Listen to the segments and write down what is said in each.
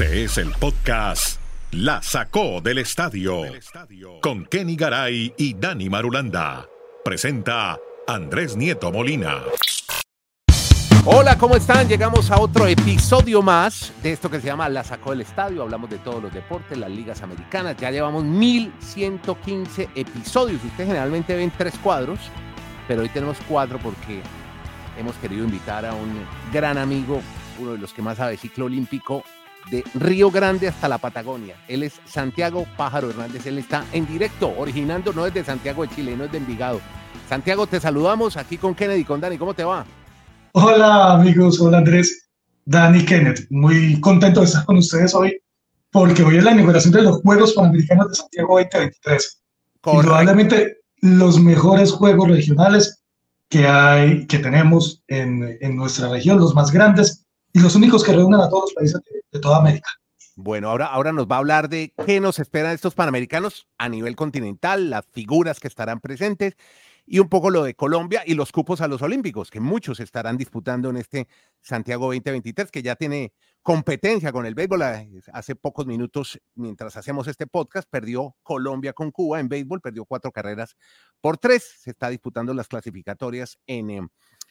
Este es el podcast La Sacó del Estadio con Kenny Garay y Dani Marulanda. Presenta Andrés Nieto Molina. Hola, ¿cómo están? Llegamos a otro episodio más de esto que se llama La Sacó del Estadio. Hablamos de todos los deportes, las ligas americanas. Ya llevamos 1115 episodios. Ustedes generalmente ven tres cuadros, pero hoy tenemos cuatro porque hemos querido invitar a un gran amigo, uno de los que más sabe ciclo olímpico, de Río Grande hasta la Patagonia. Él es Santiago Pájaro Hernández. Él está en directo, originando, no es de Santiago de Chile, no es de Envigado. Santiago, te saludamos aquí con Kennedy, con Dani. ¿Cómo te va? Hola amigos, hola Andrés, Dani Kenneth. Muy contento de estar con ustedes hoy porque hoy es la inauguración de los Juegos Panamericanos de Santiago 2023. Probablemente los mejores juegos regionales que hay, que tenemos en, en, nuestra región, los más grandes y los únicos que reúnen a todos los países de, de toda América. Bueno, ahora, ahora nos va a hablar de qué nos esperan estos Panamericanos a nivel continental, las figuras que estarán presentes y un poco lo de Colombia y los cupos a los Olímpicos, que muchos estarán disputando en este Santiago 2023, que ya tiene competencia con el béisbol. Hace pocos minutos, mientras hacemos este podcast, perdió Colombia con Cuba en béisbol, perdió cuatro carreras por tres. Se está disputando las clasificatorias en eh,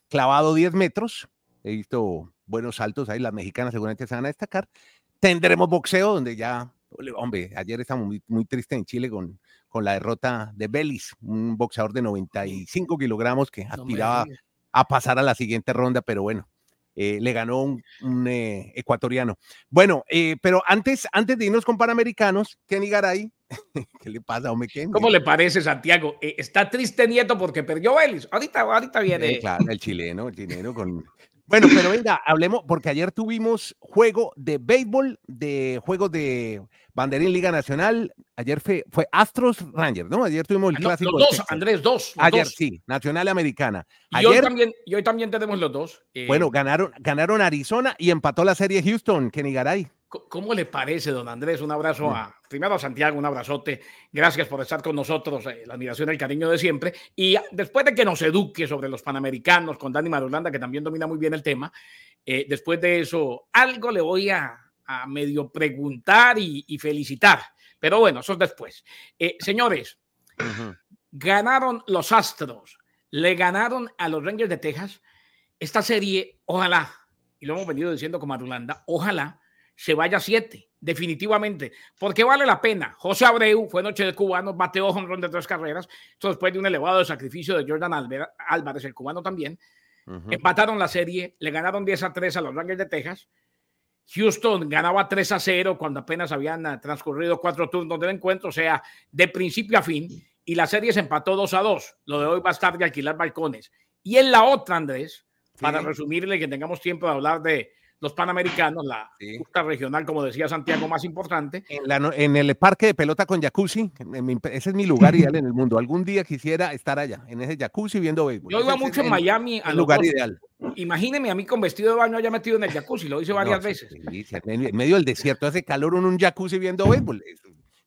clavado 10 metros. He visto buenos saltos ahí, las mexicanas seguramente se van a destacar. Tendremos boxeo, donde ya, hombre, ayer estamos muy, muy tristes en Chile con, con la derrota de Belis, un boxeador de 95 kilogramos que aspiraba no a pasar a la siguiente ronda, pero bueno, eh, le ganó un, un eh, ecuatoriano. Bueno, eh, pero antes, antes de irnos con Panamericanos, Kenny Garay, ¿qué le pasa, hombre? Kenny? ¿Cómo le parece, Santiago? Eh, está triste Nieto porque perdió Belis. Ahorita, ahorita viene. claro, el chileno, el chileno con... Bueno, pero venga, hablemos, porque ayer tuvimos juego de béisbol, de juegos de banderín Liga Nacional. Ayer fue, fue Astros Rangers, ¿no? Ayer tuvimos el Ah, no, clásico. Los dos. Andrés, dos. Ayer dos. sí, Nacional Americana. Y hoy, Ayer, también, y hoy también tenemos los dos. Eh, bueno, ganaron, ganaron Arizona y empató la serie Houston, Kenny Garay. ¿Cómo le parece, don Andrés? Un abrazo Mm. a, primero a Santiago, un abrazote. Gracias por estar con nosotros, eh, la admiración y el cariño de siempre. Y después de que nos eduque sobre los panamericanos con Dani Marulanda, que también domina muy bien el tema, eh, después de eso, algo le voy a, a medio preguntar y, y felicitar. Pero bueno, eso es después. Eh, señores, ganaron los Astros, le ganaron a los Rangers de Texas. Esta serie, ojalá, y lo hemos venido diciendo con Marulanda, ojalá se vaya a siete, definitivamente, porque vale la pena. José Abreu fue noche de cubanos, bateó honrón de tres carreras, esto después de un elevado sacrificio de Jordan Álvarez, el cubano también. Ujú. Empataron la serie, le ganaron 10 a 3 a los Rangers de Texas. Houston ganaba 3 a 0 cuando apenas habían ah, transcurrido cuatro turnos del encuentro, o sea, de principio a fin, y la serie se empató 2 a 2. Lo de hoy va a estar de alquilar balcones. Y en la otra, Andrés, para resumirle que tengamos tiempo de hablar de los panamericanos, la Sí. justa regional, como decía Santiago, más importante. En, la no- en el parque de pelota con jacuzzi, en mi- ese es mi lugar ideal en el mundo. Algún día quisiera estar allá, en ese jacuzzi viendo béisbol. Yo iba Ese es mucho en Miami a el los lugar dos. ideal. Imagíneme a mí con vestido de baño haya metido en el jacuzzi, lo hice varias No, veces. sí, en medio- del desierto hace calor en un jacuzzi viendo béisbol.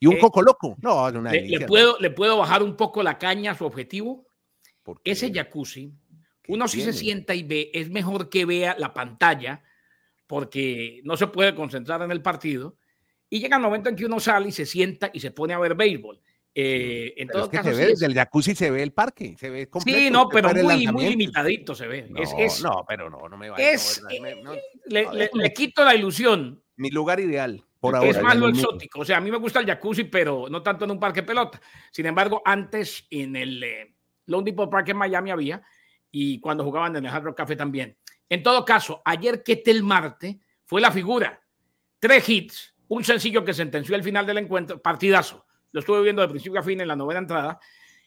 Y un Eh, coco loco. No, es una Le, le delicia. puedo, le puedo bajar un poco la caña a su objetivo. Porque Ese jacuzzi, ¿qué uno sí se sienta y ve, es mejor que vea la pantalla porque no se puede concentrar en el partido. Y llega el momento en que uno sale y se sienta y se pone a ver béisbol. Eh, en Pero todo es que caso, se sí ve, es- desde el jacuzzi se ve el parque, se ve completo. sí, no, pero muy, muy limitadito se ve. No, es, es- no, pero no, no me va es, me- no, le, no, le- le quito la ilusión. mi lugar ideal, por ahora. es más lo exótico. O sea, a mí me gusta el jacuzzi, pero no tanto en un parque pelota. Sin embargo, antes en el eh, Lone Depot Park en Miami había y cuando jugaban en el Hard Rock Café también. En todo caso, ayer Ketel Marte fue la figura. Tres hits, un sencillo que sentenció el final del encuentro, partidazo. Lo estuve viendo de principio a fin en la novena entrada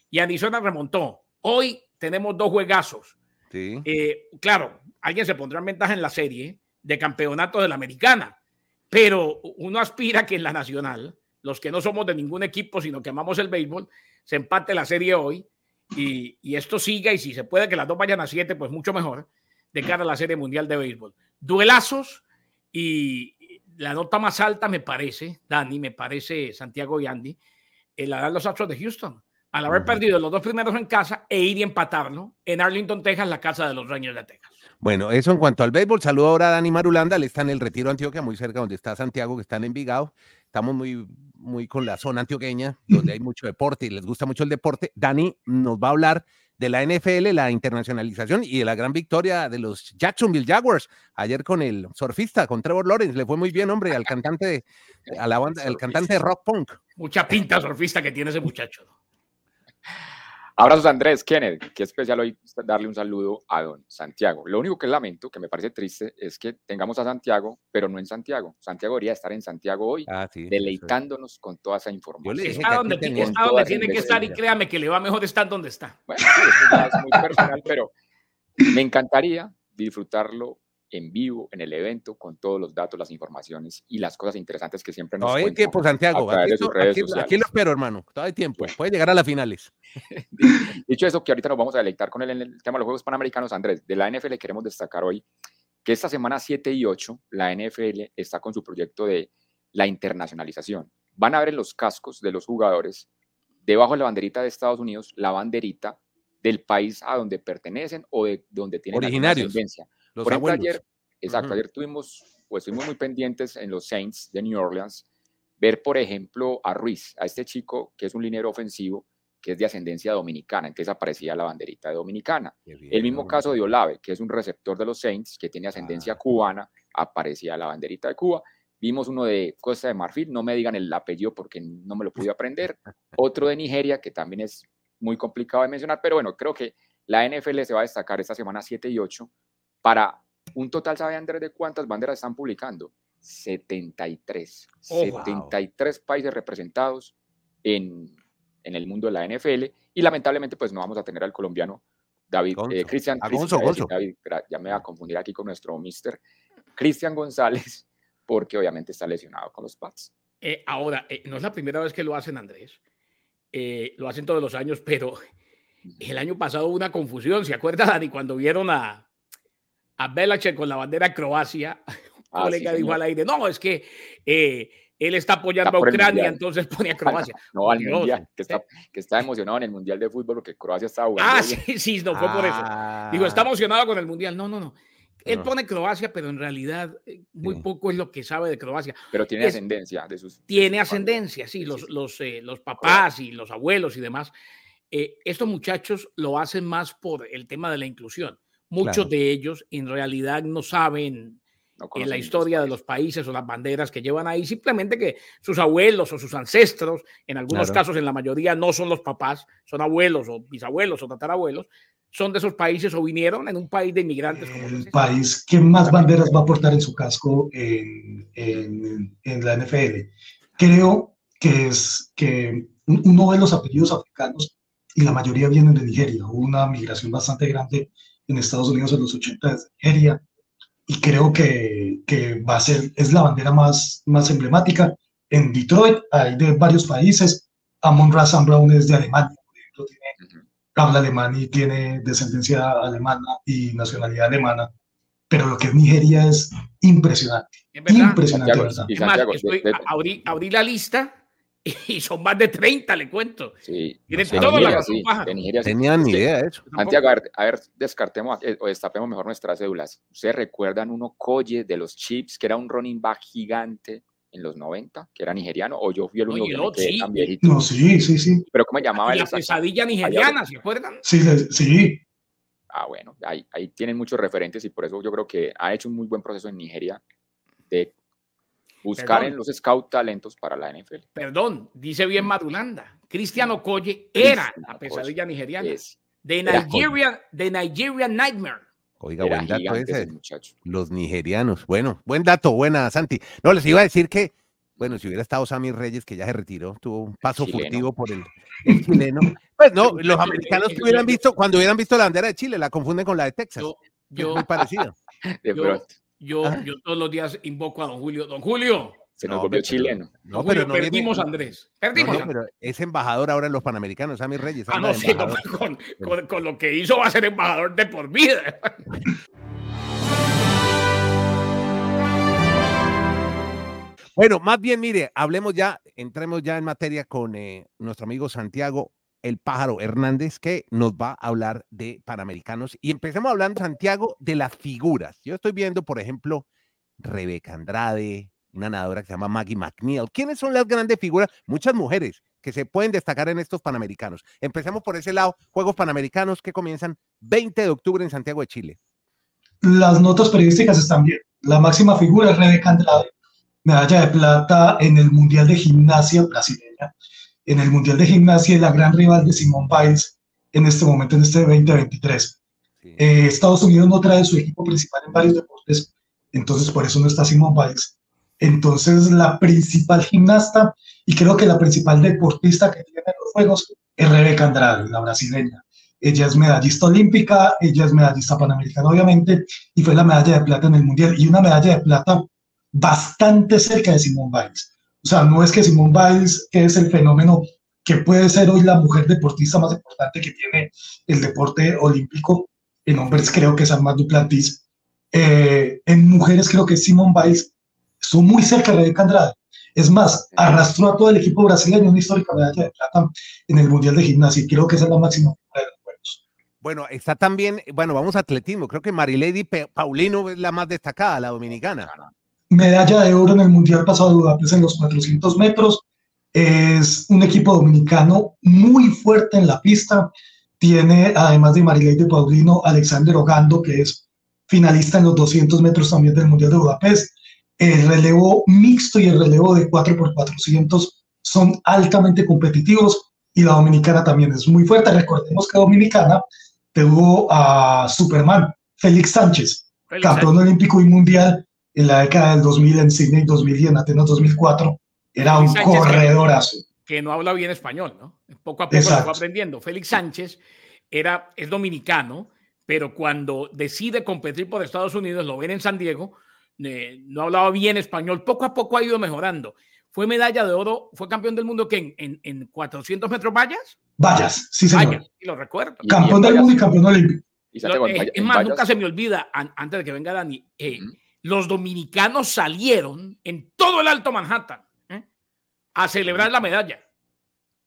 y Arizona remontó. Hoy tenemos dos juegazos. Sí. Eh, claro, alguien se pondrá en ventaja en la serie de campeonato de la americana, pero uno aspira que en la nacional, los que no somos de ningún equipo, sino que amamos el béisbol, se empate la serie hoy y, y esto siga y si se puede que las dos vayan a siete, pues mucho mejor de cara a la serie mundial de béisbol. Duelazos y la nota más alta me parece, Dani, me parece Santiago y Andy, eh, la dan los Astros de Houston. Al haber perdido los dos primeros en casa e ir y empatarlo en Arlington, Texas, la casa de los Rangers de Texas. Bueno, eso en cuanto al béisbol. Saludo ahora a Dani Marulanda, él está en el Retiro Antioquia, muy cerca donde está Santiago, que está en Envigado. Estamos muy, muy con la zona antioqueña, donde hay mucho deporte y les gusta mucho el deporte. Dani nos va a hablar de la NFL, la internacionalización y de la gran victoria de los Jacksonville Jaguars ayer con el surfista, con Trevor Lawrence. Le fue muy bien, hombre, al cantante, a la banda, al cantante de rock punk. Mucha pinta surfista que tiene ese muchacho. Abrazos Andrés, Kenneth, qué especial hoy darle un saludo a don Santiago. Lo único que lamento, que me parece triste, es que tengamos a Santiago, pero no en Santiago. Santiago debería estar en Santiago hoy, ah, deleitándonos con toda esa información. Está donde, tiene, donde tiene que estar y créame que le va mejor estar donde está. Bueno, sí, es muy personal, pero me encantaría disfrutarlo en vivo, en el evento, con todos los datos, las informaciones y las cosas interesantes que siempre nos Todavía hay tiempo, Santiago. Aquí, aquí, lo espero, hermano. Todavía hay tiempo. Puede llegar a las finales. Dicho eso, que ahorita nos vamos a deleitar con el, el tema de los Juegos Panamericanos, Andrés, de la NFL queremos destacar hoy que esta semana 7 y 8 la NFL está con su proyecto de la internacionalización. Van a ver en los cascos de los jugadores, debajo de la banderita de Estados Unidos, la banderita del país a donde pertenecen o de donde tienen Originarios. Los Por ejemplo, ayer, exacto, ayer tuvimos, pues estuvimos muy pendientes en los Saints de New Orleans, ver, por ejemplo, a Ruiz, a este chico que es un linero ofensivo, que es de ascendencia dominicana, entonces aparecía la banderita de dominicana. el mismo caso de Olave, que es un receptor de los Saints, que tiene ascendencia ah. cubana, aparecía la banderita de Cuba. Vimos uno de Costa de Marfil, no me digan el apellido porque no me lo pude aprender. Otro de Nigeria, que también es muy complicado de mencionar, pero bueno, creo que la NFL se va a destacar esta semana 7 y 8 para un total, ¿sabe Andrés de cuántas banderas están publicando? 73. 73 países representados en, en, el mundo de la NFL y lamentablemente pues no vamos a tener al colombiano David, eh, Cristian, ya me va a confundir aquí con nuestro mister, Cristian González, porque obviamente está lesionado con los Pats. Eh, ahora, eh, no es la primera vez que lo hacen, Andrés. lo hacen todos los años, pero el año pasado hubo una confusión. ¿Se acuerda, Dani, cuando vieron a, a Belichick con la bandera Croacia, un ah, colega dijo al aire, no, es que eh, él está apoyando a Ucrania, entonces pone a Croacia. No, al Mundial, que está, que está, emocionado en el Mundial de Fútbol porque Croacia está jugando. Ah, sí, sí, no fue por eso. Digo, está ah. emocionado con el Mundial. No, no, no. Él pone Croacia, pero en realidad eh, muy poco es lo que sabe de Croacia. Pero tiene ascendencia de sus. Tiene ascendencia, sí, los, los, eh, los papás y los abuelos y demás. estos muchachos lo hacen más por el tema de la inclusión. Muchos de ellos en realidad no saben en la historia de los países o las banderas que llevan ahí, simplemente que sus abuelos o sus ancestros, en algunos casos, en la mayoría no son los papás, son abuelos o bisabuelos o tatarabuelos, son de esos países o vinieron en un país de inmigrantes. el país que más banderas va a portar en su casco en, en, la NFL. Creo que es que uno de los apellidos africanos, y la mayoría vienen de Nigeria, una migración bastante grande en Estados Unidos en los 80 desde Nigeria, y creo que, que, va a ser, es la bandera más, más emblemática. En Detroit hay de varios países, Amon Razan Brown es de Alemania, por ejemplo, tiene, habla alemán y tiene descendencia alemana y nacionalidad alemana, pero lo que es Nigeria es impresionante. Impresionante, abrí la lista y son más de 30, le cuento. Sí. Tienen toda la sí, Tenían ni idea de eso. Santiago, a ver, a ver, descartemos eh, o destapemos mejor nuestras cédulas. ¿Ustedes recuerdan uno Colle de los Chips, que era un running back gigante en los 90, que era nigeriano? O yo fui el único que sí. tan viejito. No, sí, sí, sí. Pero ¿cómo se llamaba? La pesadilla nigeriana, ¿se acuerdan? Sí, sí. Ah, bueno, ahí, ahí tienen muchos referentes y por eso yo creo que ha hecho un muy buen proceso en Nigeria de Buscar en los scout talentos para la NFL. Perdón, dice bien Madulanda. Cristiano Colle era la pesadilla nigeriana. de Nigeria, de Nigerian Nightmare. Oiga, buen dato ese. Los nigerianos. Bueno, buen dato, buena, Santi. No, les iba a decir que, bueno, si hubiera estado Sammy Reyes, que ya se retiró, tuvo un paso furtivo por el, chileno. Pues no, los americanos que hubieran visto, cuando hubieran visto la bandera de Chile, la confunden con la de Texas. Yo, muy parecida. De pronto. Yo, yo todos los días invoco a don Julio. Don Julio. Se nos volvió chileno. No, pero no perdimos Andrés. Perdimos. No, pero es embajador ahora en los Panamericanos, mis Reyes. Ah, no, sí, con, con, con, lo que hizo va a ser embajador de por vida. Bueno, más bien, mire, hablemos ya, entremos ya en materia con eh, nuestro amigo Santiago el pájaro Hernández, que nos va a hablar de Panamericanos. Y empecemos hablando, Santiago, de las figuras. Yo estoy viendo, por ejemplo, Rebeca Andrade, una nadadora que se llama Maggie McNeil. ¿Quiénes son las grandes figuras? Muchas mujeres que se pueden destacar en estos Panamericanos. Empecemos por ese lado, Juegos Panamericanos que comienzan 20 de octubre en Santiago de Chile. Las notas periodísticas están bien. La máxima figura es Rebeca Andrade, medalla de plata en el Mundial de Gimnasia brasileña. En el Mundial de Gimnasia, la gran rival de Simone Biles en este momento, en este 2023. Eh, Estados Unidos no trae su equipo principal en varios deportes, entonces por eso no está Simone Biles. Entonces, la principal gimnasta y creo que la principal deportista que tiene los Juegos es Rebeca Andrade, la brasileña. Ella es medallista olímpica, ella es medallista panamericana, obviamente, y fue la medalla de plata en el Mundial, y una medalla de plata bastante cerca de Simone Biles. O sea, no es que Simone Biles, es el fenómeno que puede ser hoy la mujer deportista más importante que tiene el deporte olímpico, en hombres creo que es Armand Duplantis, eh, en mujeres creo que Simone Biles estuvo muy cerca de Rebeca Andrade. Es más, arrastró a todo el equipo brasileño una histórica medalla de plata en el Mundial de Gimnasia y creo que esa es la máxima de los Juegos. Bueno, está también, bueno, vamos a atletismo. Creo que Marilady Paulino es la más destacada, la dominicana. Medalla de oro en el Mundial pasado de Budapest en los 400 metros. Es un equipo dominicano muy fuerte en la pista. Tiene, además de Marilady Paulino, Alexander Ogando, que es finalista en los 200 metros también del Mundial de Budapest el relevo mixto y el relevo de 4x400 son altamente competitivos y la dominicana también es muy fuerte. Recordemos que Dominicana tuvo a Superman, Félix Sánchez, campeón olímpico y mundial en la década del 2000 en Sydney 2000 y en Atenas 2004. Era un corredorazo. Que, no habla bien español, ¿no? Poco a poco lo va aprendiendo. Félix Sánchez era, es dominicano, pero cuando decide competir por Estados Unidos, lo ven en San Diego, no hablaba bien español, poco a poco ha ido mejorando. Fue medalla de oro, fue campeón del mundo que en, en, 400 metros vallas. Vallas, sí señor. Vallas, y lo recuerdo. Campeón del mundo y campeón olímpico. es, más, nunca se me olvida, antes de que venga Dani, eh, los dominicanos salieron en todo el Alto Manhattan ¿eh? a celebrar la medalla.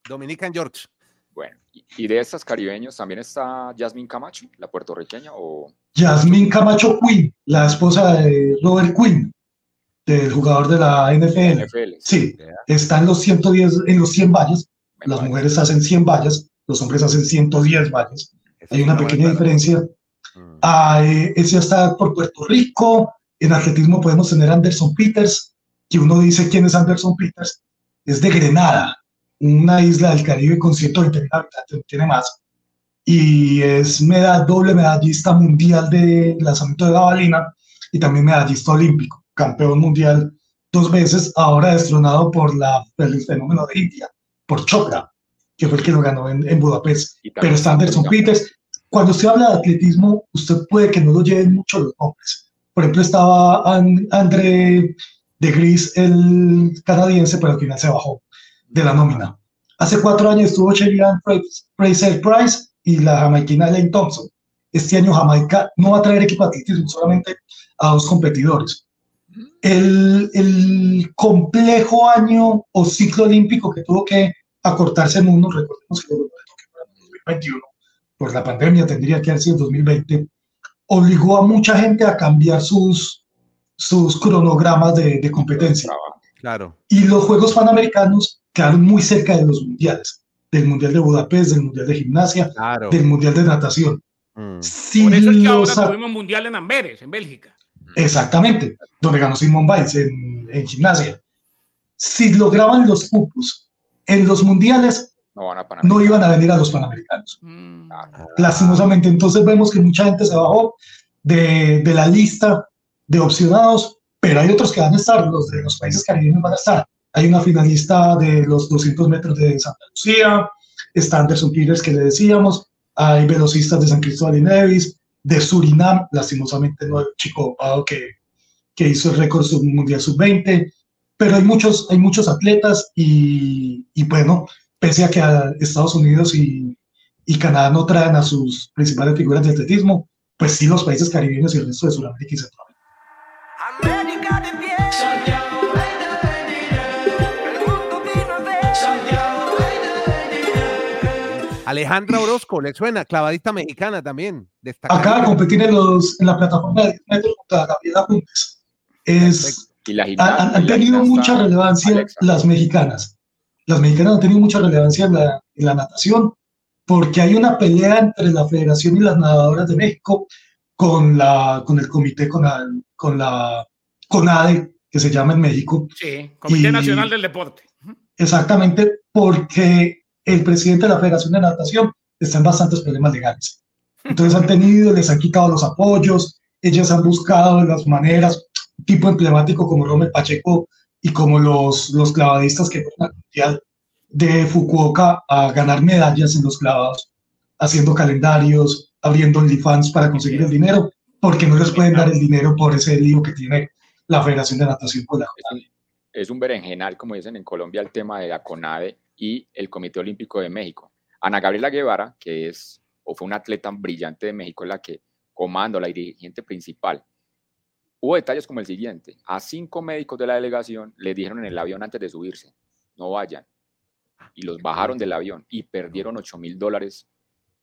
Dominican George. Bueno, y de estas caribeños también está Jasmine Camacho, la puertorriqueña, o Jasmine Camacho Quinn, la esposa de Robert Quinn, del jugador de la NFL. Sí, está en los 110, en los 100 vallas. Las mujeres hacen 100 vallas, los hombres hacen 110 vallas. Hay una pequeña diferencia. Mm. Ah, eh, ese está por Puerto Rico. En atletismo podemos tener Anderson Peters, que uno dice quién es Anderson Peters. Es de Grenada, una isla del Caribe con 120 mil habitantes, tiene más y es doble medallista mundial de lanzamiento de jabalina y también medallista olímpico, campeón mundial dos veces, ahora destronado por la, el fenómeno de India, por Chopra, que fue el que lo ganó en, Budapest. Pero está Anderson Peters. Cuando usted habla de atletismo, usted puede que no lo lleven mucho los nombres. Por ejemplo, estaba André de Gris, el canadiense, pero al final se bajó de la nómina. Hace cuatro años estuvo Sheridan Fraser Price, y la jamaiquina Lane Thompson. Este año Jamaica no va a traer equipo de atletismo, solamente a dos competidores. El, el, complejo año o ciclo olímpico que tuvo que acortarse en uno, recordemos que lo 2021, por la pandemia tendría que haber sido 2020, obligó a mucha gente a cambiar sus, sus cronogramas de, de competencia. Claro. Y los Juegos Panamericanos quedaron muy cerca de los mundiales del Mundial de Budapest, del Mundial de Gimnasia, del Mundial de Natación. Mm. Por eso es que ahora tuvimos Mundial en Amberes, en Bélgica. Exactamente, donde ganó Simón Biles en, en, gimnasia. Si lograban los cupos en los mundiales, no, iban a venir a los panamericanos. Mm. Lastimosamente, entonces vemos que mucha gente se bajó de, de, la lista de opcionados, pero hay otros que van a estar, los de los países caribeños van a estar. Hay una finalista de los 200 metros de Santa Lucía, está Anderson Pires, que le decíamos, hay velocistas de San Cristóbal y Nevis, de Surinam, lastimosamente no hay un chico que, que hizo el récord mundial sub-20, pero hay muchos, hay muchos atletas y, y, bueno, pese a que a Estados Unidos y, y, Canadá no traen a sus principales figuras de atletismo, pues sí los países caribeños y el resto de Sudamérica y Centroamérica. Alejandra Orozco, ¿le suena? Clavadista mexicana también. Acá competir en, los, en la plataforma de metros contra Gabriela Puntes. Es, han, tenido mucha relevancia las mexicanas. Las mexicanas han tenido mucha relevancia en la, en la natación porque hay una pelea entre la Federación y las Nadadoras de México con, la, con el comité, con la, con la CONADE, que se llama en México. Sí, Comité Nacional del Deporte. Exactamente, porque el presidente de la Federación de Natación está en bastantes problemas legales. Entonces han tenido, les han quitado los apoyos, ellas han buscado las maneras, tipo emblemático como Romel Pacheco y como los, los clavadistas que fueron al Mundial de Fukuoka a ganar medallas en los clavados, haciendo calendarios, abriendo OnlyFans para conseguir el dinero, porque no les pueden dar el dinero por ese lío que tiene la Federación de Natación con la Es un berenjenal, como dicen en Colombia, el tema de la CONADE y el Comité Olímpico de México. Ana Gabriela Guevara, que es o fue una atleta brillante de México, es la que comando, la dirigente principal. Hubo detalles como el siguiente. A cinco médicos de la delegación les dijeron en el avión antes de subirse, no vayan. Y los bajaron del avión y perdieron 8 mil dólares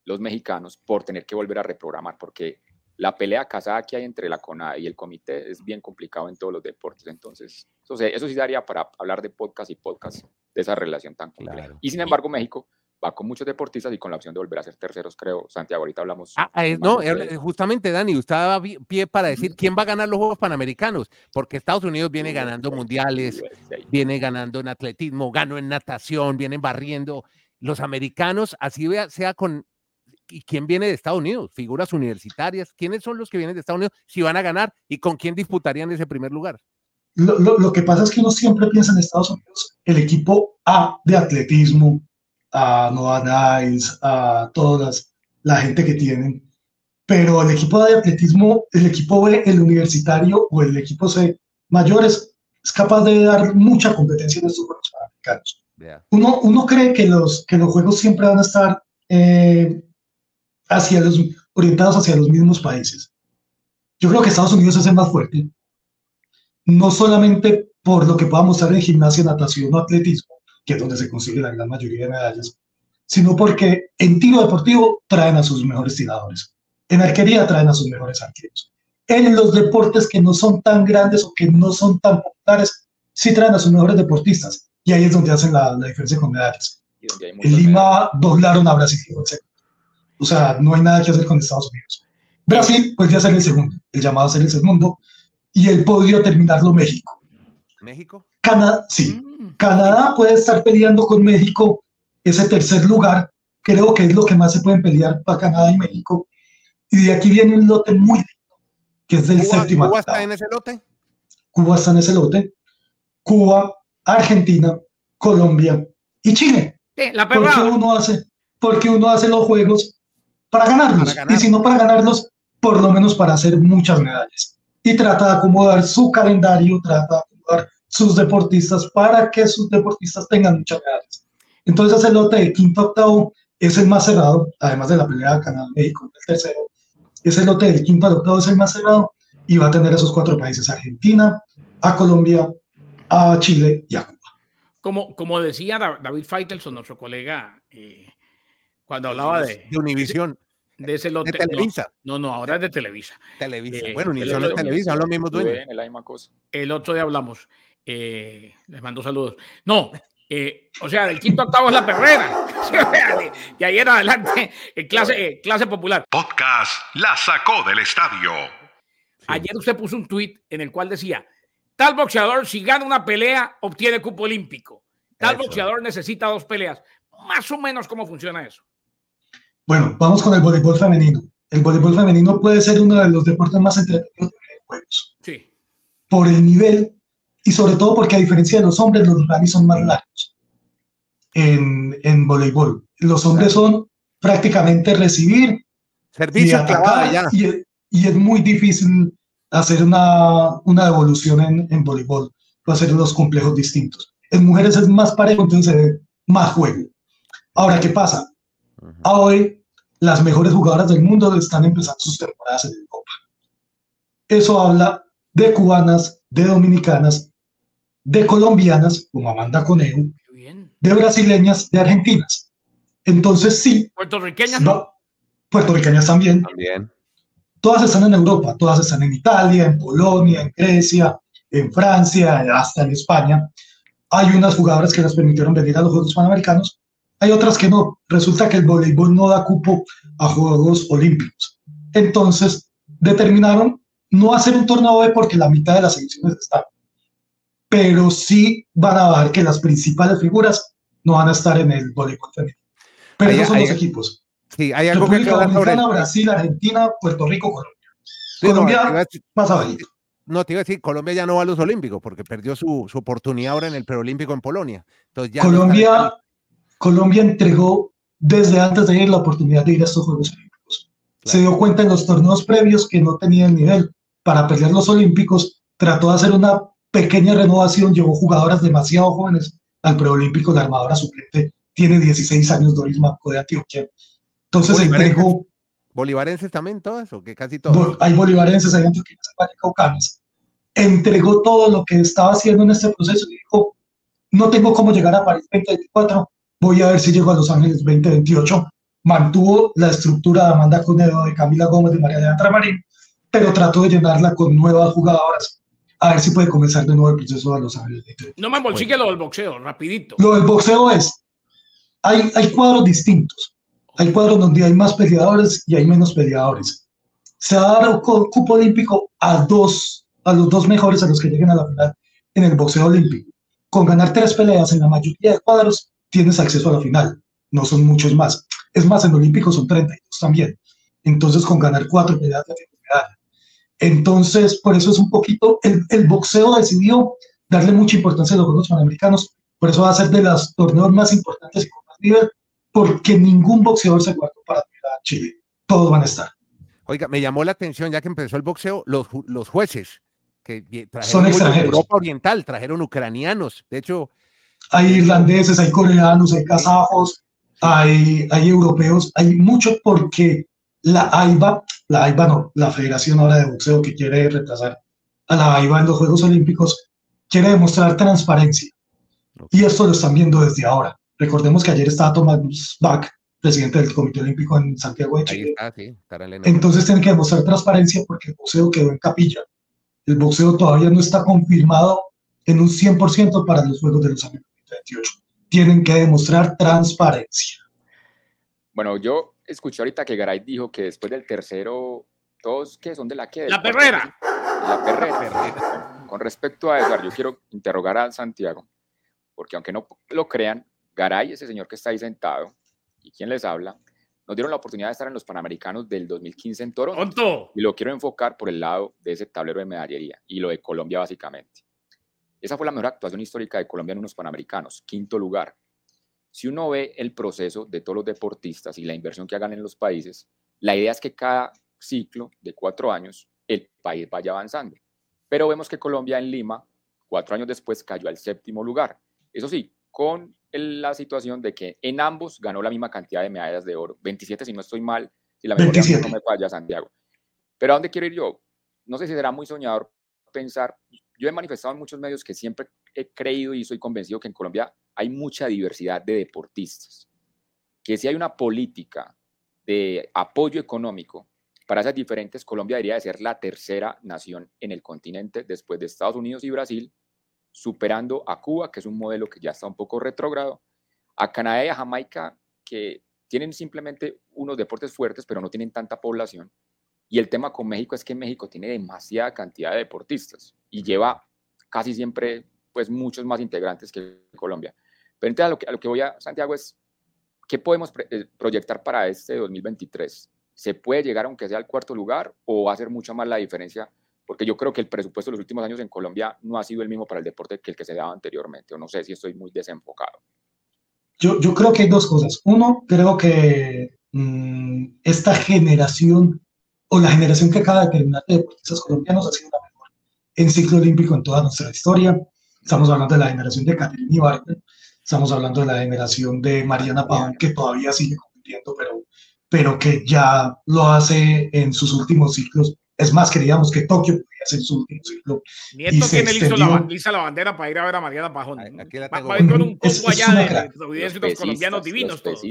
los mexicanos por tener que volver a reprogramar, porque la pelea casada que hay entre la CONADE y el comité es bien complicado en todos los deportes. Entonces, eso, eso sí daría para hablar de podcast y podcast de esa relación tan compleja. Y sin embargo, México va con muchos deportistas y con la opción de volver a ser terceros, creo. Santiago, ahorita hablamos. Ah, eh, no, eh, justamente, Dani, usted daba pie para decir quién va a ganar los Juegos Panamericanos, porque Estados Unidos viene ganando mundiales, viene ganando en atletismo, ganó en natación, vienen barriendo. Los americanos, así sea con ¿y quién viene de Estados Unidos? Figuras universitarias. ¿Quiénes son los que vienen de Estados Unidos si van a ganar y con quién disputarían ese primer lugar? Lo, que pasa es que uno siempre piensa en Estados Unidos, el equipo A de atletismo, a Noah Niles, a toda la gente que tienen, pero el equipo de atletismo, el equipo B, el universitario o el equipo C mayores, es capaz de dar mucha competencia en estos Juegos Panamericanos. Uno, uno cree que los, que los Juegos siempre van a estar eh, hacia los, orientados hacia los mismos países. Yo creo que Estados Unidos es el más fuerte, no solamente por lo que pueda mostrar en gimnasia, natación o atletismo, que es donde se consigue la gran mayoría de medallas, sino porque en tiro deportivo traen a sus mejores tiradores, en arquería traen a sus mejores arqueros. En los deportes que no son tan grandes o que no son tan populares, sí traen a sus mejores deportistas. Y ahí es donde hacen la, diferencia con medallas. En Lima doblaron a Brasil, o sea, no hay nada que hacer con Estados Unidos. Brasil podría ser el segundo, el llamado a ser el segundo, y él podría terminarlo México. ¿México? Canadá, sí. Mm. Canadá puede estar peleando con México ese tercer lugar. Creo que es lo que más se pueden pelear para Canadá y México. Y de aquí viene un lote muy lindo, que es del séptimo. ¿Cuba está en ese lote? Cuba está en ese lote. Cuba, Argentina, Colombia y Chile. la porque uno hace, porque uno hace los juegos para ganarlos. Y si no para ganarlos, por lo menos para hacer muchas medallas. Y trata de acomodar su calendario, trata de acomodar sus deportistas para que sus deportistas tengan muchas medallas. Entonces ese lote de quinto octavo es el más cerrado, además de la pelea de Canadá-México, el tercero. Ese lote del quinto al octavo es el más cerrado y va a tener esos cuatro países, Argentina, a Colombia, a Chile y a Cuba. Como, como decía David Feitelson, nuestro colega, eh, cuando hablaba de, de Univisión, de ese lote. De Televisa. No, no, ahora es de Televisa. Televisa. Eh, bueno, Univisión es Televisa, son los mismos dueños. La misma cosa. El otro día hablamos. Eh, les mando saludos. No, eh, o sea, del quinto octavo es la perrera. y ahí en adelante, en clase, clase popular. Podcast La sacó del estadio. Ayer usted puso un tweet en el cual decía: tal boxeador, si gana una pelea, obtiene cupo olímpico. Tal boxeador necesita dos peleas. Más o menos, ¿cómo funciona eso? Bueno, vamos con el voleibol femenino. El voleibol femenino puede ser uno de los deportes más entretenidos de juegos. Sí. Por el nivel y sobre todo porque a diferencia de los hombres, los rallies son más largos en, en voleibol. Los hombres son prácticamente recibir Servicio y atacar y, y, es muy difícil hacer una, una evolución en, en voleibol, hacer unos complejos distintos. En mujeres es más parejo, entonces se ve más juego. Ahora, ¿qué pasa? hoy las mejores jugadoras del mundo están empezando sus temporadas en Europa. Eso habla de cubanas, de dominicanas, de colombianas, como Amanda Conejo, de brasileñas, de argentinas. Entonces sí. ¿Puertorriqueñas no? Puertorriqueñas también. También. Todas están en Europa, todas están en Italia, en Polonia, en Grecia, en Francia, hasta en España. Hay unas jugadoras que las permitieron venir a los Juegos Panamericanos, hay otras que no. Resulta que el voleibol no da cupo a Juegos Olímpicos. Entonces, determinaron no hacer un torneo B porque la mitad de las selecciones están. Pero sí van a dar que las principales figuras no van a estar en el voleibol femenino. Pero esos son los equipos. Sí, hay algo República que Dominicana, Brasil, Argentina, Puerto Rico, Colombia. Colombia, más abajo. No, te iba a decir, Colombia ya no va a los Olímpicos porque perdió su, su oportunidad ahora en el preolímpico en Polonia. Entonces ya Colombia, Colombia entregó desde antes de ir la oportunidad de ir a estos Juegos Olímpicos. Se dio cuenta en los torneos previos que no tenía el nivel para pelear los Olímpicos, trató de hacer una pequeña renovación, llevó jugadoras demasiado jóvenes al preolímpico, la armadora suplente tiene 16 años, Doris Marco de Antioquia. Entonces entregó... ¿Bolivarenses también todas o que casi todas? Hay bolivarenses, hay antioqueñas, hay caucanas. Entregó todo lo que estaba haciendo en este proceso y dijo, no tengo cómo llegar a París 2024, voy a ver si llego a Los Ángeles 2028. Mantuvo la estructura de Amanda Conedo, de Camila Gómez, de María de Tramarín, pero trató de llenarla con nuevas jugadoras a ver si puede comenzar de nuevo el proceso de Los Ángeles. No me embolsique lo del boxeo, rapidito. Lo del boxeo es, hay, hay cuadros distintos. Hay cuadros donde hay más peleadores y hay menos peleadores. Se va a dar un cupo olímpico a dos, a los dos mejores, a los que lleguen a la final en el boxeo olímpico. Con ganar tres peleas en la mayoría de cuadros, tienes acceso a la final. No son muchos más. Es más, en Olímpicos son 32 también. Entonces, con ganar cuatro peleas. Entonces, por eso es un poquito, el, el, boxeo decidió darle mucha importancia a los Juegos Panamericanos, por eso va a ser de los torneos más importantes y con más nivel, porque ningún boxeador se guardó para a Chile, todos van a estar. Oiga, me llamó la atención ya que empezó el boxeo, los, los jueces que trajeron son extranjeros. Europa Oriental, trajeron ucranianos, de hecho. Hay irlandeses, hay coreanos, hay kazajos, hay, hay europeos, hay mucho porque la AIBA, la AIBA no, la Federación ahora de Boxeo que quiere retrasar a la AIBA en los Juegos Olímpicos, quiere demostrar transparencia. Y esto lo están viendo desde ahora. Recordemos que ayer estaba Thomas Bach, presidente del Comité Olímpico en Santiago de Chile. Entonces tienen que demostrar transparencia porque el boxeo quedó en capilla. El boxeo todavía no está confirmado en un 100% para los Juegos de los años 2028. Tienen que demostrar transparencia. Bueno, yo escuché ahorita que Garay dijo que después del tercero, todos que son de la que... La perrera. La perrera. Con respecto a eso, yo quiero interrogar a Santiago, porque aunque no lo crean, Garay, ese señor que está ahí sentado, y quien les habla, nos dieron la oportunidad de estar en los Panamericanos del 2015 en Toronto. Y lo quiero enfocar por el lado de ese tablero de medallería y lo de Colombia básicamente. Esa fue la mejor actuación histórica de Colombia en unos Panamericanos, quinto lugar. Si uno ve el proceso de todos los deportistas y la inversión que hagan en los países, la idea es que cada ciclo de cuatro años el país vaya avanzando. Pero vemos que Colombia en Lima, cuatro años después, cayó al séptimo lugar. Eso sí, con la situación de que en ambos ganó la misma cantidad de medallas de oro. 27, si no estoy mal, si la memoria no me falla, Santiago. Pero ¿a dónde quiero ir yo? No sé si será muy soñador pensar. Yo he manifestado en muchos medios que siempre he creído y soy convencido que en Colombia hay mucha diversidad de deportistas, que si hay una política de apoyo económico para esas diferentes, Colombia debería de ser la tercera nación en el continente después de Estados Unidos y Brasil, superando a Cuba, que es un modelo que ya está un poco retrógrado, a Canadá y a Jamaica, que tienen simplemente unos deportes fuertes, pero no tienen tanta población. Y el tema con México es que México tiene demasiada cantidad de deportistas y lleva casi siempre pues muchos más integrantes que Colombia. Pero a lo que, a lo que voy a Santiago es, ¿qué podemos eh, proyectar para este 2023? ¿Se puede llegar aunque sea al cuarto lugar o va a ser mucha más la diferencia? Porque yo creo que el presupuesto de los últimos años en Colombia no ha sido el mismo para el deporte que el que se daba anteriormente, o no sé si estoy muy desenfocado. Yo, yo creo que hay dos cosas. Uno, creo que mm, esta generación o la generación que acaba de terminar de deportistas colombianos ha sido la mejor en ciclo olímpico en toda nuestra historia. Estamos hablando de la generación de Catherine Ibarra, estamos hablando de la generación de Mariana Pavón, que todavía sigue compitiendo, pero, pero que ya lo hace en sus últimos ciclos. Es más, queríamos que Tokio pudiera en su último ciclo. Nieto tiene listo la, lista la bandera para ir a ver a Mariana Pajón. Aquí la tengo. Va, va con un combo allá de, de, los colombianos divinos. Todos.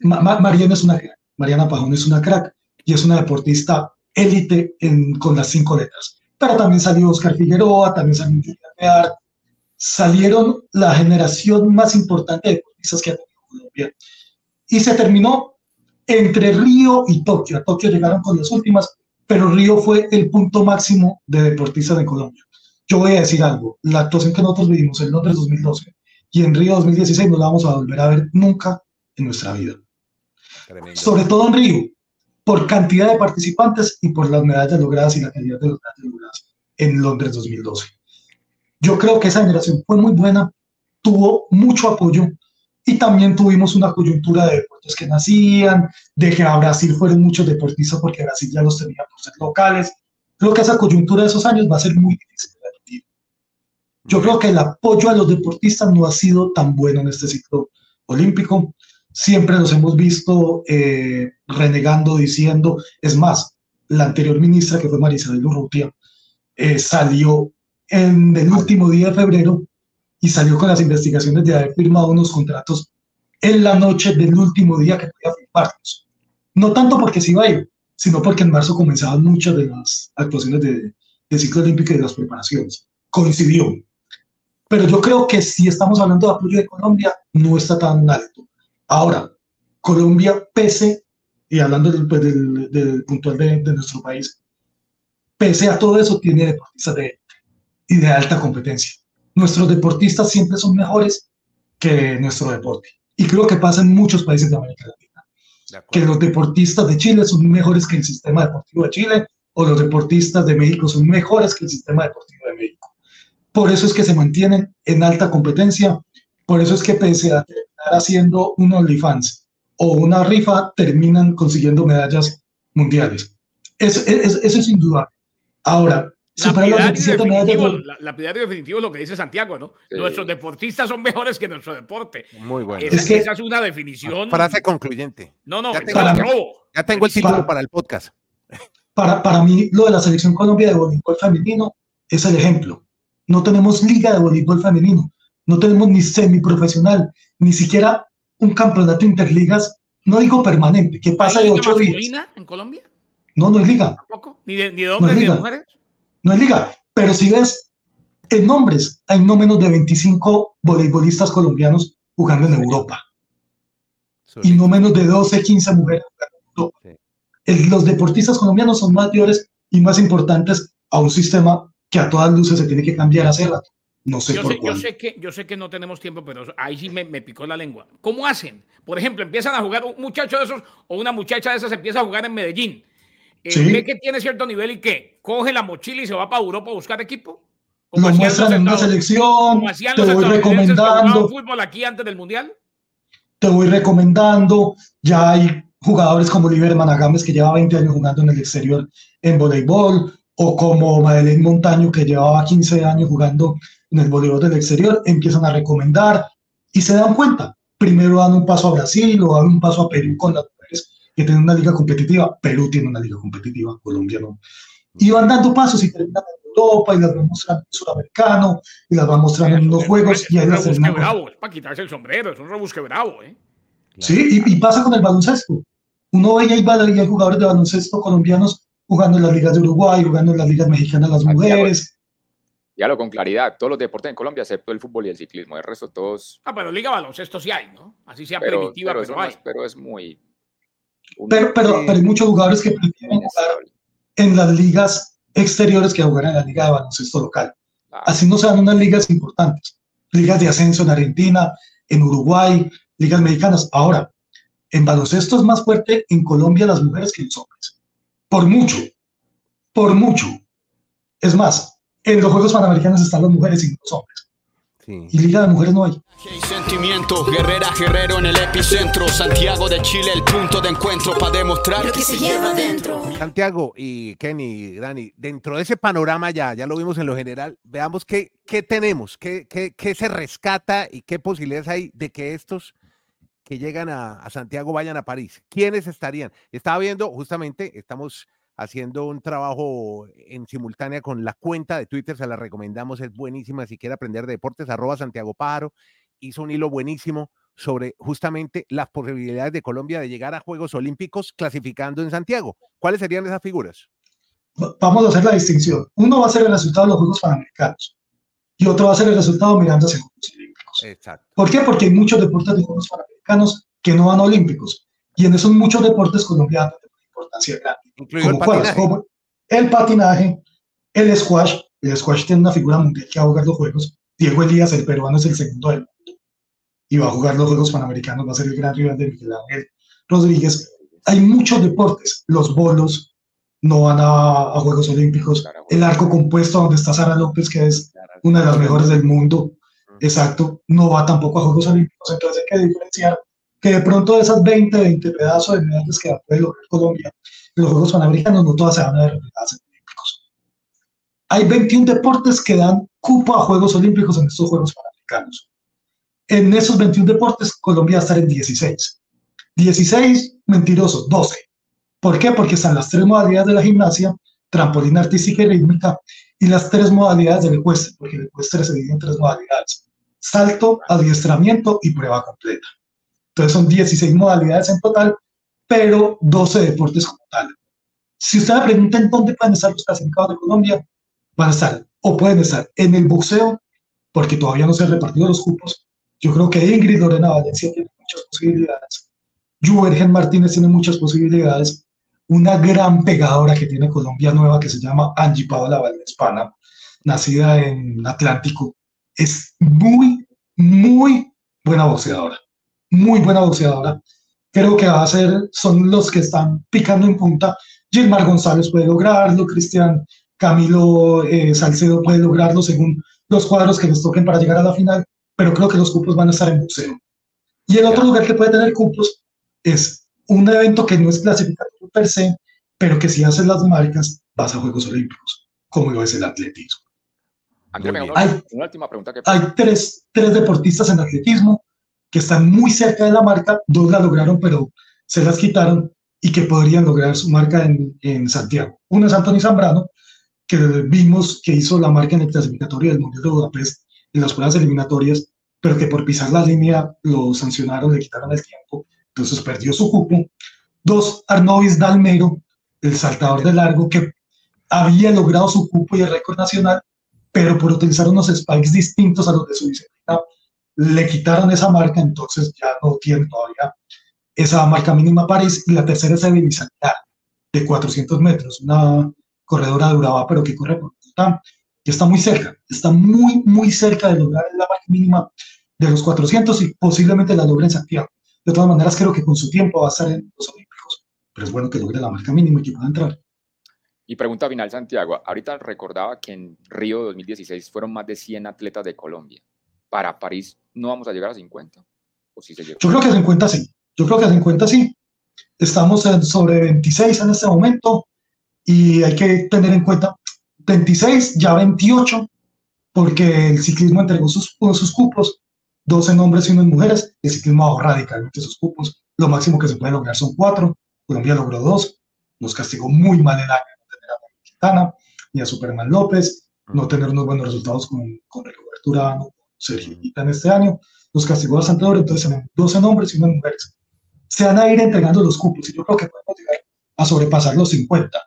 Ma, Mariana es una crack. Mariana Pajón es una crack y es una deportista élite con las cinco letras. Pero también salió Oscar Figueroa, también salió Julián salieron la generación más importante de deportistas que ha tenido Colombia. Y se terminó entre Río y Tokio. A Tokio llegaron con las últimas, pero Río fue el punto máximo de deportistas de Colombia. Yo voy a decir algo, la actuación que nosotros vivimos en Londres 2012 y en Río 2016 no la vamos a volver a ver nunca en nuestra vida. Sobre todo en Río, por cantidad de participantes y por las medallas logradas y la calidad de las medallas logradas en Londres 2012. Yo creo que esa generación fue muy buena, tuvo mucho apoyo y también tuvimos una coyuntura de deportes que nacían, de que a Brasil fueron muchos deportistas porque Brasil ya los tenía por ser locales. Creo que esa coyuntura de esos años va a ser muy difícil de repetir. Yo creo que el apoyo a los deportistas no ha sido tan bueno en este ciclo olímpico. Siempre nos hemos visto eh, renegando, diciendo, es más, la anterior ministra, que fue Marisabel Urrutia, eh, salió en el último día de febrero y salió con las investigaciones de haber firmado unos contratos en la noche del último día que podía firmarlos. No tanto porque se iba a ir, sino porque en marzo comenzaban muchas de las actuaciones de, de ciclo olímpico y de las preparaciones. Coincidió. Pero yo creo que si estamos hablando de apoyo de Colombia, no está tan alto. Ahora, Colombia, pese, y hablando del, pues, del, del puntual de, de, nuestro país, pese a todo eso, tiene deportistas de, y de alta competencia nuestros deportistas siempre son mejores que nuestro deporte. Y creo que pasa en muchos países de América Latina. Que los deportistas de Chile son mejores que el sistema deportivo de Chile o los deportistas de México son mejores que el sistema deportivo de México. Por eso es que se mantienen en alta competencia. Por eso es que pese a terminar haciendo un OnlyFans o una rifa, terminan consiguiendo medallas mundiales. Eso, eso, eso es indudable. Ahora, la piedad definitivo, es lo que dice Santiago, ¿no? Nuestros deportistas son mejores que nuestro deporte. Muy bueno. Esa es, es una definición. Frase concluyente. No, no, ya tengo, para, ya tengo el título para, el podcast. Para, para mí, lo de la selección Colombia de voleibol femenino es el ejemplo. No tenemos liga de voleibol femenino, no tenemos ni semiprofesional, ni siquiera un campeonato interligas, no digo permanente, que pasa de ocho días. en Colombia? No, no es liga. ¿Tampoco? ¿Ni de, ni de hombres ni de mujeres? No es liga. Pero si ves en nombres, hay no menos de 25 voleibolistas colombianos jugando en Europa. Y no menos de 12, 15 mujeres jugando en Europa. los deportistas colombianos son mayores y más importantes a un sistema que a todas luces se tiene que cambiar a hacer No sé yo por sé, yo sé, que, yo sé que no tenemos tiempo, pero ahí sí me, me, picó la lengua. ¿Cómo hacen? Por ejemplo, empiezan a jugar un muchacho de esos o una muchacha de esas empieza a jugar en Medellín ve que tiene cierto nivel y que coge la mochila y se va para Europa a buscar equipo. Como lo muestran en una selección, te voy recomendando. fútbol aquí antes del Mundial? Te voy recomendando, ya hay jugadores como Liberman Agames que lleva 20 años jugando en el exterior en voleibol, o como Madeleine Montaño que llevaba 15 años jugando en el voleibol del exterior, empiezan a recomendar y se dan cuenta. Primero dan un paso a Brasil o dan un paso a Perú con las que tienen una liga competitiva. Perú tiene una liga competitiva, Colombia no. Y van dando pasos y terminan en Europa y las van mostrando en Sudamericano y las van mostrando en los juegos y ahí las bravo, es para quitarse el sombrero, es un rebusque bravo, ¿eh? Sí, y, y, pasa con el baloncesto. Uno ve ahí hay jugadores de baloncesto colombianos jugando en las ligas de Uruguay, jugando en las ligas mexicanas las mujeres. Ya lo con claridad, todos los deportes en Colombia, excepto el fútbol y el ciclismo, el resto todos. Ah, pero liga baloncesto sí hay, ¿no? Así sea primitiva, pero, pero, hay. pero es muy, pero, pero, pero, hay muchos jugadores que prefieren jugar en las ligas exteriores que jugar en la liga de baloncesto local. Así no se dan unas ligas importantes. Ligas de ascenso en Argentina, en Uruguay, ligas mexicanas. Ahora, en baloncesto es más fuerte en Colombia las mujeres que los hombres. Por mucho. Por mucho. Es más, en los Juegos Panamericanos están las mujeres y los hombres. Y Liga de Mujeres no hay. Sentimiento, guerrera, guerrero en el epicentro. Santiago de Chile, el punto de encuentro para demostrar lo que se lleva dentro. Santiago y Kenny, Dani, dentro de ese panorama ya, ya lo vimos en lo general, veamos qué, qué tenemos, qué, qué, qué se rescata y qué posibilidades hay de que estos que llegan a, a, Santiago vayan a París. ¿Quiénes estarían? Estaba viendo, justamente, estamos haciendo un trabajo en simultánea con la cuenta de Twitter, se la recomendamos, es buenísima. Si quiere aprender de deportes, arroba Santiago Pájaro, hizo un hilo buenísimo sobre justamente las posibilidades de Colombia de llegar a Juegos Olímpicos clasificando en Santiago. ¿Cuáles serían esas figuras? Vamos a hacer la distinción. Uno va a ser el resultado de los Juegos Panamericanos y otro va a ser el resultado mirando hacia Juegos Olímpicos. Exacto. ¿Por qué? Porque hay muchos deportes de Juegos Panamericanos que no van a Olímpicos y en esos muchos deportes colombianos de importancia grande. Como el, patinaje. el patinaje, el squash. El squash tiene una figura mundial que va a jugar los Juegos. Diego Elías, el peruano, es el segundo del mundo. Y va a jugar los Juegos Panamericanos, va a ser el gran rival de Miguel Ángel Rodríguez. Hay muchos deportes, los bolos no van a, Juegos Olímpicos, el arco compuesto donde está Sara López, que es una de las mejores del mundo, exacto, no va tampoco a Juegos Olímpicos, entonces hay que diferenciar que de pronto de esas 20, 20 pedazos de medallas que puede lograr Colombia los Juegos Panamericanos, no todas se van a ver reflejadas en Olímpicos. Hay 21 deportes que dan cupo a Juegos Olímpicos en estos Juegos Panamericanos. En esos 21 deportes, Colombia va a estar en 16. 16, mentirosos, 12. ¿Por qué? Porque están las tres modalidades de la gimnasia, trampolín artística y rítmica, y las tres modalidades del ecuestre, porque el ecuestre se divide en tres modalidades. Salto, adiestramiento y prueba completa. Entonces son 16 modalidades en total, pero 12 deportes como tal. Si ustedes preguntan dónde pueden estar los clasificados de Colombia, van a estar o pueden estar en el boxeo, porque todavía no se han repartido los cupos, yo creo que Ingrid Lorena Valencia tiene muchas posibilidades. Juergen Martínez tiene muchas posibilidades. Una gran pegadora que tiene Colombia nueva que se llama Angie Paola Valdespana, nacida en Atlántico. Es muy, muy buena boxeadora. Muy buena boxeadora. Creo que va a ser, son los que están picando en punta. Gilmar González puede lograrlo, Cristian Camilo eh, Salcedo puede lograrlo según los cuadros que les toquen para llegar a la final pero creo que los cupos van a estar en museo. Y el otro lugar que puede tener cupos es un evento que no es clasificatorio per se, pero que si haces las marcas vas a Juegos Olímpicos, como lo es el atletismo. hay, una última pregunta que... Hay tres, tres deportistas en atletismo que están muy cerca de la marca, dos la lograron, pero se las quitaron y que podrían lograr su marca en, en Santiago. Uno es Anthony Zambrano, que vimos que hizo la marca en el clasificatorio del Mundial de Budapest en las pruebas eliminatorias, pero que por pisar la línea lo sancionaron, le quitaron el tiempo, entonces perdió su cupo. Dos, Arnovis Dalmero, el saltador de largo, que había logrado su cupo y el récord nacional, pero por utilizar unos spikes distintos a los de su disciplina, le quitaron esa marca, entonces ya no tiene todavía esa marca mínima París. Y la tercera es Evelyn de 400 metros, una corredora de Urabá, pero que corre por que está muy cerca, está muy, muy cerca de lograr la marca mínima de los 400 y posiblemente la logre en Santiago. De todas maneras, creo que con su tiempo va a estar en los Olímpicos, pero es bueno que logre la marca mínima y que pueda entrar. Y pregunta final, Santiago. Ahorita recordaba que en Río 2016 fueron más de 100 atletas de Colombia. ¿Para París no vamos a llegar a 50? ¿O si se Yo creo que a 50 sí. Yo creo que a 50 sí. Estamos en sobre 26 en este momento y hay que tener en cuenta 26, ya 28, porque el ciclismo entregó sus, sus cupos, 12 hombres y 1 mujeres, el ciclismo bajó radicalmente sus cupos, lo máximo que se puede lograr son 4, Colombia logró 2, nos castigó muy mal el año no tener a Quintana ni a Superman López, no tener unos buenos resultados con, con el cobertura Sergio en este año, nos castigó bastante duro, entonces tenemos 12 hombres y 1 mujeres. Se van a ir entregando los cupos y yo creo que podemos llegar a sobrepasar los 50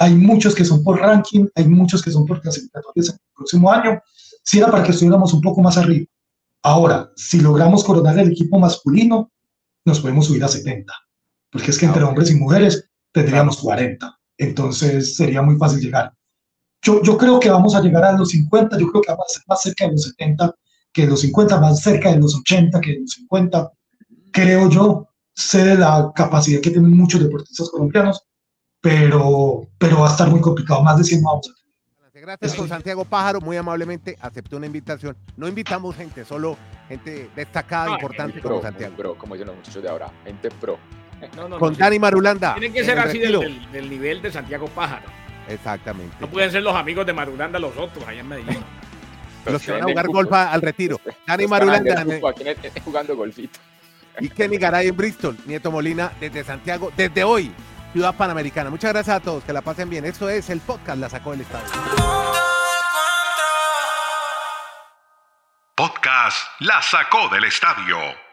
hay muchos que son por ranking, hay muchos que son por clasificatorias en el próximo año. Si era para que estuviéramos un poco más arriba. Ahora, si logramos coronar el equipo masculino, nos podemos subir a 70. Porque es que entre ah, hombres y mujeres tendríamos 40. Entonces sería muy fácil llegar. Yo, yo creo que vamos a llegar a los 50, yo creo que vamos a ser más cerca de los 70 que los 50, más cerca de los 80 que de los 50. Creo yo, sé de la capacidad que tienen muchos deportistas colombianos pero, pero va a estar muy complicado. Más de 100 vamos a Gracias con Santiago Pájaro, muy amablemente aceptó una invitación. No invitamos gente, solo gente destacada, importante como Santiago. Pro, como dicen los muchachos de ahora, gente pro. con Dani Marulanda. Tienen que ser así del, del, nivel de Santiago Pájaro. Exactamente. No pueden ser los amigos de Marulanda los otros allá en Medellín. los que van a jugar golf al retiro. Dani Marulanda. jugando golfito. Y Kenny Garay en Bristol. Nieto Molina desde Santiago, desde hoy Ciudad Panamericana. Muchas gracias a todos, que la pasen bien. Esto es el podcast La Sacó del Estadio. Podcast La Sacó del Estadio.